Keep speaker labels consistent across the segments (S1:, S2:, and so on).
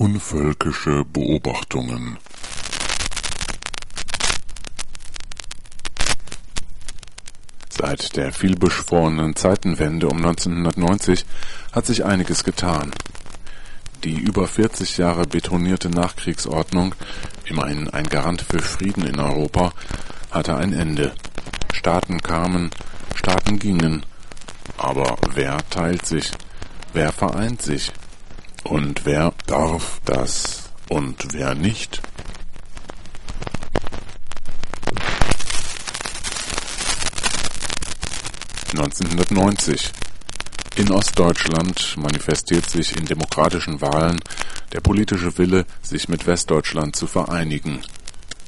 S1: Unvölkische Beobachtungen Seit der vielbeschworenen Zeitenwende um 1990 hat sich einiges getan. Die über 40 Jahre betonierte Nachkriegsordnung, immerhin ein Garant für Frieden in Europa, hatte ein Ende. Staaten kamen, Staaten gingen. Aber wer teilt sich? Wer vereint sich? Und wer darf das und wer nicht? Neunzehnhundertneunzig in Ostdeutschland manifestiert sich in demokratischen Wahlen der politische Wille, sich mit Westdeutschland zu vereinigen.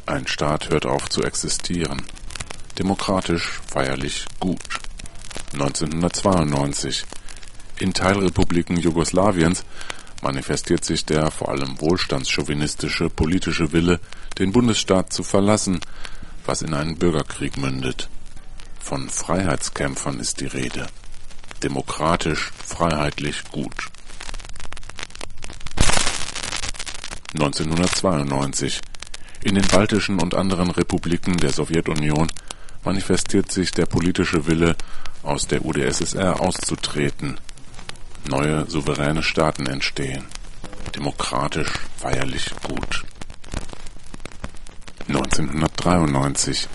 S1: Ein Staat hört auf zu existieren. Demokratisch, feierlich, gut. 1992 in Teilrepubliken Jugoslawiens manifestiert sich der vor allem wohlstandschauvinistische politische Wille, den Bundesstaat zu verlassen, was in einen Bürgerkrieg mündet. Von Freiheitskämpfern ist die Rede. Demokratisch, freiheitlich, gut. 1992 In den baltischen und anderen Republiken der Sowjetunion manifestiert sich der politische Wille, aus der UdSSR auszutreten Neue souveräne Staaten entstehen. Demokratisch, feierlich, gut. 1993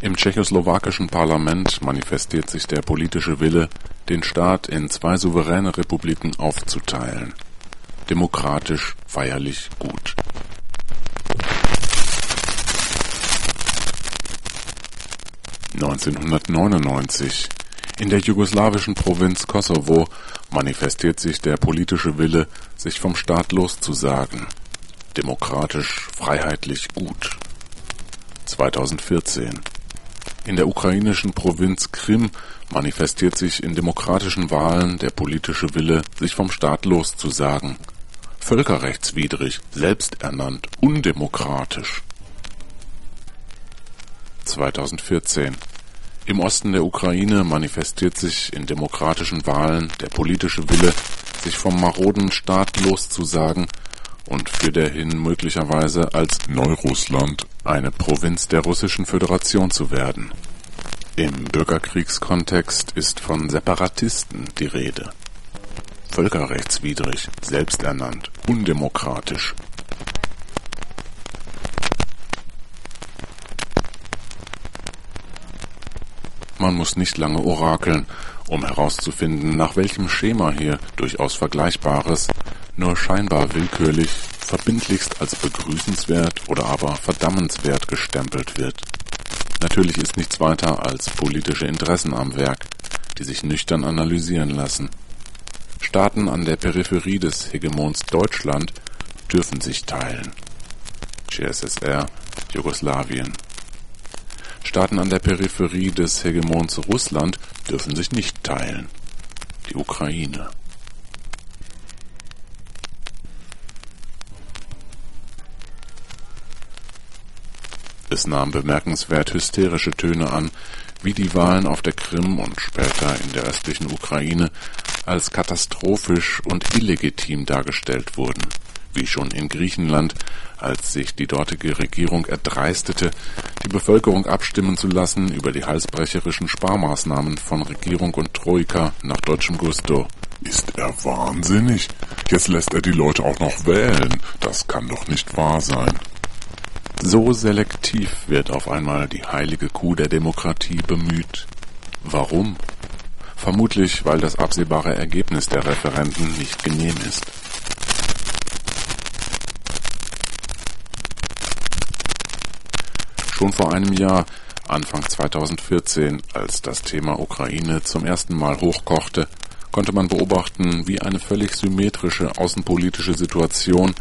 S1: Im tschechoslowakischen Parlament manifestiert sich der politische Wille, den Staat in zwei souveräne Republiken aufzuteilen. Demokratisch, feierlich, gut. Neunzehnhundertneunundneunzig in der jugoslawischen Provinz Kosovo manifestiert sich der politische Wille, sich vom Staat loszusagen. Demokratisch, freiheitlich, gut. 2014 In der ukrainischen Provinz Krim manifestiert sich in demokratischen Wahlen der politische Wille, sich vom Staat loszusagen. Völkerrechtswidrig, selbsternannt, undemokratisch. 2014 im Osten der Ukraine manifestiert sich in demokratischen Wahlen der politische Wille, sich vom maroden Staat loszusagen und für derhin möglicherweise als Neurussland eine Provinz der Russischen Föderation zu werden. Im Bürgerkriegskontext ist von Separatisten die Rede. Völkerrechtswidrig, selbsternannt, undemokratisch, Man muss nicht lange orakeln, um herauszufinden, nach welchem Schema hier durchaus Vergleichbares, nur scheinbar willkürlich, verbindlichst als begrüßenswert oder aber verdammenswert gestempelt wird. Natürlich ist nichts weiter als politische Interessen am Werk, die sich nüchtern analysieren lassen. Staaten an der Peripherie des Hegemons Deutschland dürfen sich teilen. CSSR, Jugoslawien, Staaten an der Peripherie des Hegemons Russland dürfen sich nicht teilen. Die Ukraine. Es nahm bemerkenswert hysterische Töne an, wie die Wahlen auf der Krim und später in der östlichen Ukraine als katastrophisch und illegitim dargestellt wurden wie schon in Griechenland, als sich die dortige Regierung erdreistete, die Bevölkerung abstimmen zu lassen über die halsbrecherischen Sparmaßnahmen von Regierung und Troika nach deutschem Gusto. Ist er wahnsinnig? Jetzt lässt er die Leute auch noch wählen. Das kann doch nicht wahr sein. So selektiv wird auf einmal die heilige Kuh der Demokratie bemüht. Warum? Vermutlich, weil das absehbare Ergebnis der Referenden nicht genehm ist. Schon vor einem Jahr, Anfang 2014, als das Thema Ukraine zum ersten Mal hochkochte, konnte man beobachten, wie eine völlig symmetrische außenpolitische Situation,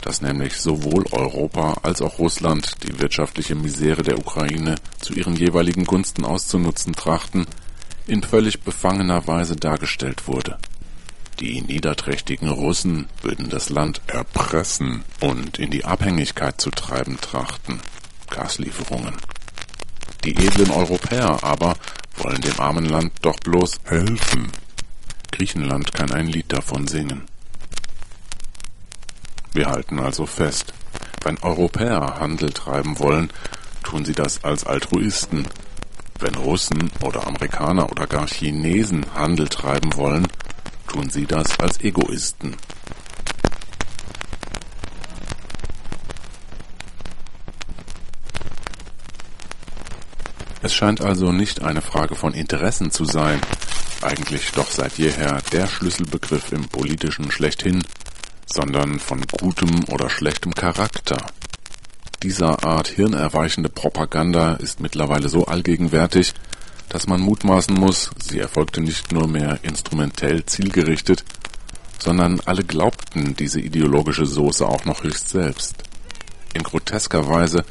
S1: dass nämlich sowohl Europa als auch Russland die wirtschaftliche Misere der Ukraine zu ihren jeweiligen Gunsten auszunutzen trachten, in völlig befangener Weise dargestellt wurde. Die niederträchtigen Russen würden das Land erpressen und in die Abhängigkeit zu treiben trachten. Gaslieferungen. Die edlen Europäer aber wollen dem armen Land doch bloß helfen. Griechenland kann ein Lied davon singen. Wir halten also fest, wenn Europäer Handel treiben wollen, tun sie das als Altruisten. Wenn Russen oder Amerikaner oder gar Chinesen Handel treiben wollen, tun sie das als Egoisten. Es scheint also nicht eine Frage von Interessen zu sein, eigentlich doch seit jeher der Schlüsselbegriff im politischen schlechthin, sondern von gutem oder schlechtem Charakter. Dieser Art hirnerweichende Propaganda ist mittlerweile so allgegenwärtig, dass man mutmaßen muss, sie erfolgte nicht nur mehr instrumentell zielgerichtet, sondern alle glaubten diese ideologische Soße auch noch höchst selbst. In grotesker Weise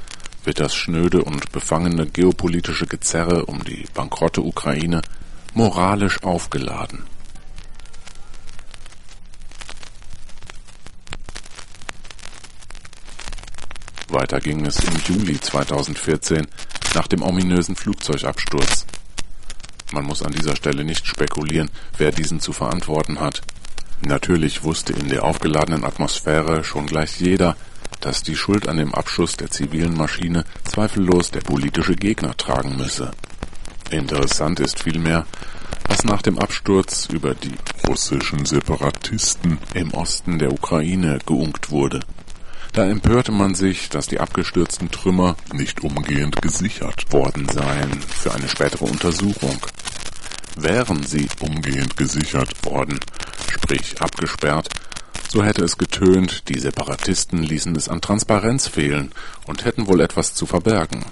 S1: wird das schnöde und befangene geopolitische Gezerre um die bankrotte Ukraine moralisch aufgeladen. Weiter ging es im Juli 2014 nach dem ominösen Flugzeugabsturz. Man muss an dieser Stelle nicht spekulieren, wer diesen zu verantworten hat. Natürlich wusste in der aufgeladenen Atmosphäre schon gleich jeder, dass die Schuld an dem Abschuss der zivilen Maschine zweifellos der politische Gegner tragen müsse. Interessant ist vielmehr, was nach dem Absturz über die russischen Separatisten im Osten der Ukraine geunkt wurde. Da empörte man sich, dass die abgestürzten Trümmer nicht umgehend gesichert worden seien für eine spätere Untersuchung. Wären sie umgehend gesichert worden, sprich abgesperrt, so hätte es getönt, die Separatisten ließen es an Transparenz fehlen und hätten wohl etwas zu verbergen.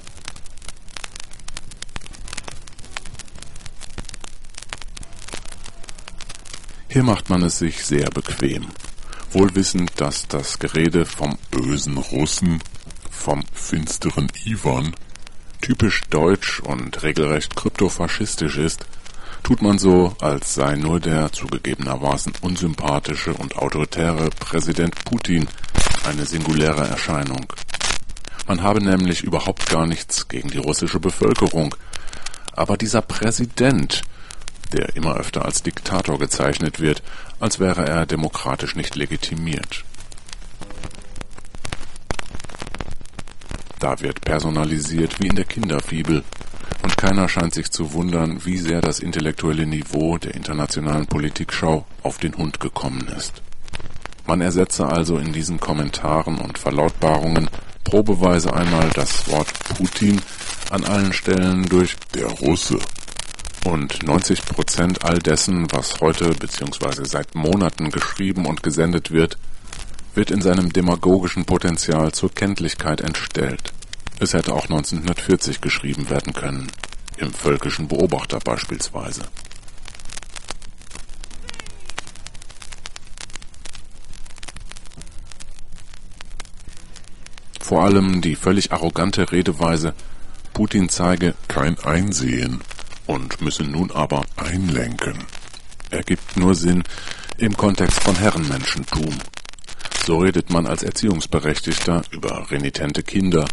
S1: Hier macht man es sich sehr bequem wohl wissend, dass das Gerede vom bösen Russen, vom finsteren Ivan, typisch deutsch und regelrecht kryptofaschistisch ist, tut man so, als sei nur der zugegebenermaßen unsympathische und autoritäre Präsident Putin eine singuläre Erscheinung. Man habe nämlich überhaupt gar nichts gegen die russische Bevölkerung, aber dieser Präsident der immer öfter als Diktator gezeichnet wird, als wäre er demokratisch nicht legitimiert. Da wird personalisiert wie in der Kinderfibel, und keiner scheint sich zu wundern, wie sehr das intellektuelle Niveau der internationalen Politikschau auf den Hund gekommen ist. Man ersetze also in diesen Kommentaren und Verlautbarungen probeweise einmal das Wort Putin an allen Stellen durch der Russe und 90 Prozent all dessen, was heute bzw. seit Monaten geschrieben und gesendet wird, wird in seinem demagogischen Potenzial zur Kenntlichkeit entstellt. Es hätte auch 1940 geschrieben werden können, im Völkischen Beobachter beispielsweise. Vor allem die völlig arrogante Redeweise, Putin zeige kein Einsehen und müssen nun aber einlenken. Ergibt nur Sinn im Kontext von Herrenmenschentum. So redet man als Erziehungsberechtigter über renitente Kinder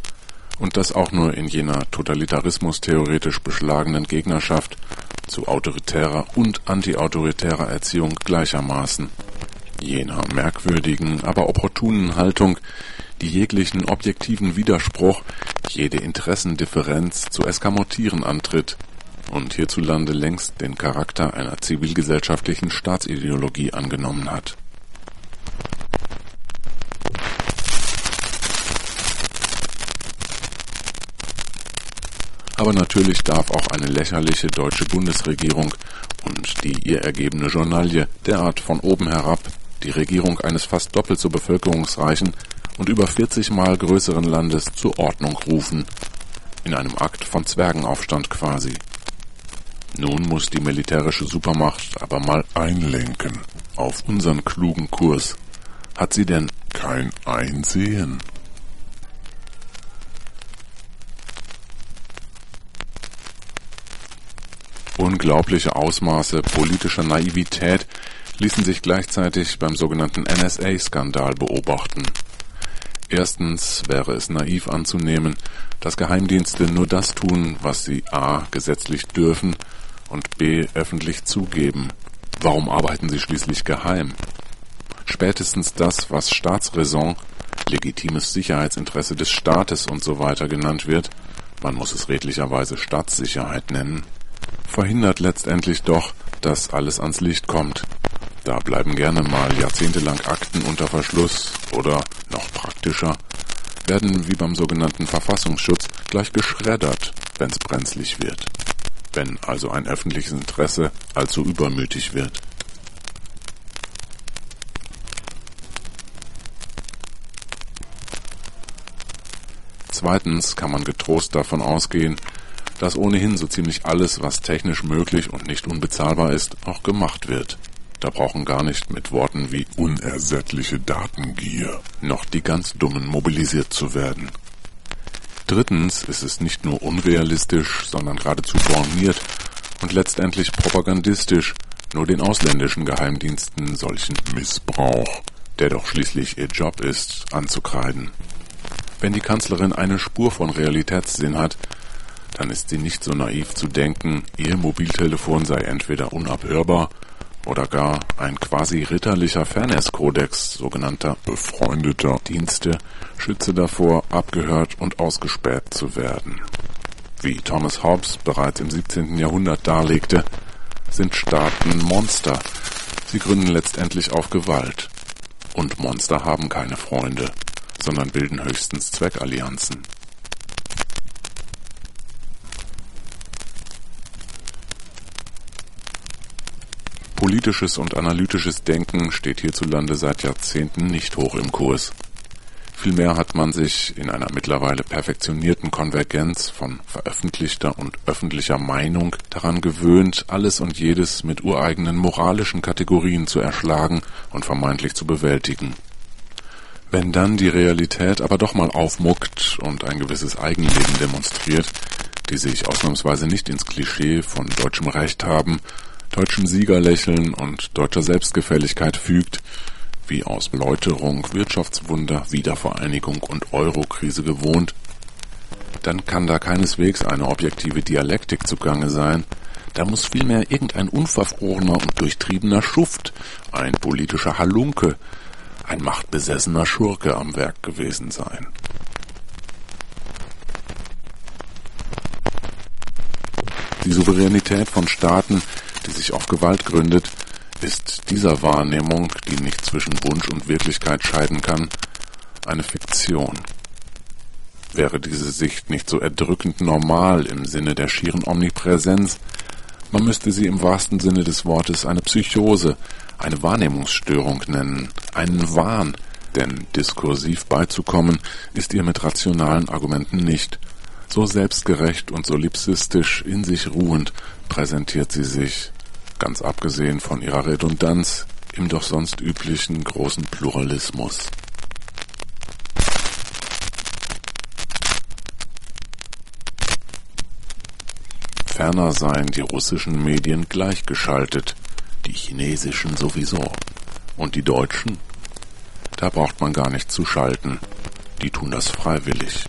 S1: und das auch nur in jener totalitarismus-theoretisch beschlagenen Gegnerschaft zu autoritärer und antiautoritärer Erziehung gleichermaßen. Jener merkwürdigen, aber opportunen Haltung, die jeglichen objektiven Widerspruch, jede Interessendifferenz zu eskamotieren antritt und hierzulande längst den Charakter einer zivilgesellschaftlichen Staatsideologie angenommen hat. Aber natürlich darf auch eine lächerliche deutsche Bundesregierung und die ihr ergebene Journalie derart von oben herab die Regierung eines fast doppelt so bevölkerungsreichen und über 40 Mal größeren Landes zur Ordnung rufen, in einem Akt von Zwergenaufstand quasi. Nun muss die militärische Supermacht aber mal einlenken auf unseren klugen Kurs. Hat sie denn kein Einsehen? Unglaubliche Ausmaße politischer Naivität ließen sich gleichzeitig beim sogenannten NSA-Skandal beobachten. Erstens wäre es naiv anzunehmen, dass Geheimdienste nur das tun, was sie a. gesetzlich dürfen und b. öffentlich zugeben. Warum arbeiten sie schließlich geheim? Spätestens das, was Staatsräson, legitimes Sicherheitsinteresse des Staates und so weiter genannt wird, man muss es redlicherweise Staatssicherheit nennen, verhindert letztendlich doch, dass alles ans Licht kommt. Da bleiben gerne mal jahrzehntelang Akten unter Verschluss oder, noch praktischer, werden wie beim sogenannten Verfassungsschutz gleich geschreddert, wenn's brenzlig wird. Wenn also ein öffentliches Interesse allzu übermütig wird. Zweitens kann man getrost davon ausgehen, dass ohnehin so ziemlich alles, was technisch möglich und nicht unbezahlbar ist, auch gemacht wird. Da brauchen gar nicht mit Worten wie unersättliche Datengier noch die ganz Dummen mobilisiert zu werden. Drittens ist es nicht nur unrealistisch, sondern geradezu borniert und letztendlich propagandistisch, nur den ausländischen Geheimdiensten solchen Missbrauch, der doch schließlich ihr Job ist, anzukreiden. Wenn die Kanzlerin eine Spur von Realitätssinn hat, dann ist sie nicht so naiv zu denken, ihr Mobiltelefon sei entweder unabhörbar oder gar ein quasi ritterlicher Fairness-Kodex sogenannter befreundeter Dienste schütze davor, abgehört und ausgespäht zu werden. Wie Thomas Hobbes bereits im 17. Jahrhundert darlegte, sind Staaten Monster. Sie gründen letztendlich auf Gewalt. Und Monster haben keine Freunde, sondern bilden höchstens Zweckallianzen. Politisches und analytisches Denken steht hierzulande seit Jahrzehnten nicht hoch im Kurs. Vielmehr hat man sich in einer mittlerweile perfektionierten Konvergenz von veröffentlichter und öffentlicher Meinung daran gewöhnt, alles und jedes mit ureigenen moralischen Kategorien zu erschlagen und vermeintlich zu bewältigen. Wenn dann die Realität aber doch mal aufmuckt und ein gewisses Eigenleben demonstriert, die sich ausnahmsweise nicht ins Klischee von deutschem Recht haben, deutschem Siegerlächeln und deutscher Selbstgefälligkeit fügt, wie aus Läuterung, Wirtschaftswunder, Wiedervereinigung und Eurokrise gewohnt, dann kann da keineswegs eine objektive Dialektik zugange sein, da muss vielmehr irgendein unverfrorener und durchtriebener Schuft, ein politischer Halunke, ein machtbesessener Schurke am Werk gewesen sein. Die Souveränität von Staaten die sich auf Gewalt gründet, ist dieser Wahrnehmung, die nicht zwischen Wunsch und Wirklichkeit scheiden kann, eine Fiktion. Wäre diese Sicht nicht so erdrückend normal im Sinne der schieren Omnipräsenz, man müsste sie im wahrsten Sinne des Wortes eine Psychose, eine Wahrnehmungsstörung nennen, einen Wahn, denn diskursiv beizukommen ist ihr mit rationalen Argumenten nicht. So selbstgerecht und solipsistisch in sich ruhend präsentiert sie sich, ganz abgesehen von ihrer Redundanz im doch sonst üblichen großen Pluralismus. Ferner seien die russischen Medien gleichgeschaltet, die chinesischen sowieso. Und die deutschen? Da braucht man gar nicht zu schalten, die tun das freiwillig.